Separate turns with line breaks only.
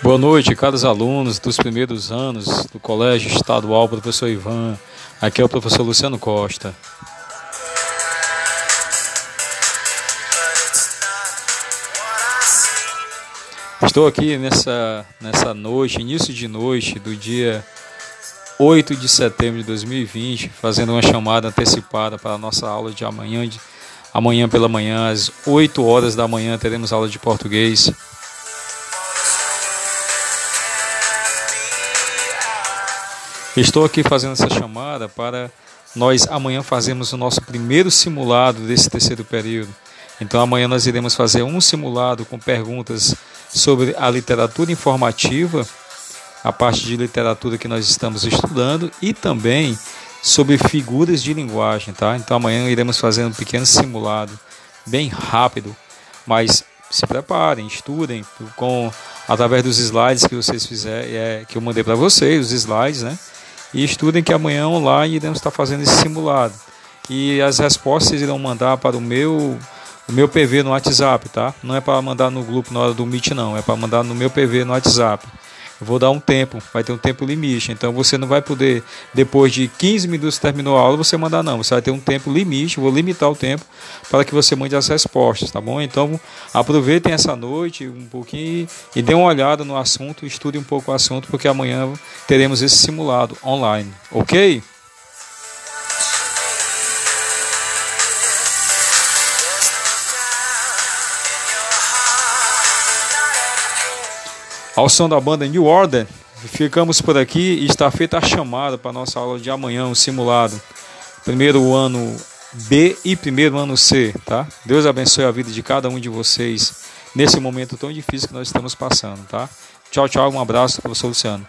Boa noite, caros alunos dos primeiros anos do Colégio Estadual Professor Ivan. Aqui é o professor Luciano Costa. Estou aqui nessa, nessa noite, início de noite do dia 8 de setembro de 2020, fazendo uma chamada antecipada para a nossa aula de amanhã. De, amanhã pela manhã, às 8 horas da manhã, teremos aula de português. Estou aqui fazendo essa chamada para nós amanhã fazermos o nosso primeiro simulado desse terceiro período. Então amanhã nós iremos fazer um simulado com perguntas sobre a literatura informativa, a parte de literatura que nós estamos estudando e também sobre figuras de linguagem, tá? Então amanhã iremos fazer um pequeno simulado bem rápido, mas se preparem, estudem com através dos slides que vocês fizerem, é, que eu mandei para vocês, os slides, né? E estudem que amanhã online iremos estar fazendo esse simulado. E as respostas irão mandar para o meu o meu PV no WhatsApp, tá? Não é para mandar no grupo na hora do Meet não, é para mandar no meu PV no WhatsApp. Vou dar um tempo, vai ter um tempo limite. Então você não vai poder, depois de 15 minutos terminou a aula, você mandar não. Você vai ter um tempo limite, vou limitar o tempo para que você mande as respostas, tá bom? Então aproveitem essa noite um pouquinho e dê uma olhada no assunto, estude um pouco o assunto, porque amanhã teremos esse simulado online, ok? Ao som da banda New Order, ficamos por aqui e está feita a chamada para a nossa aula de amanhã, o simulado. Primeiro ano B e primeiro ano C, tá? Deus abençoe a vida de cada um de vocês nesse momento tão difícil que nós estamos passando, tá? Tchau, tchau, um abraço, professor Luciano.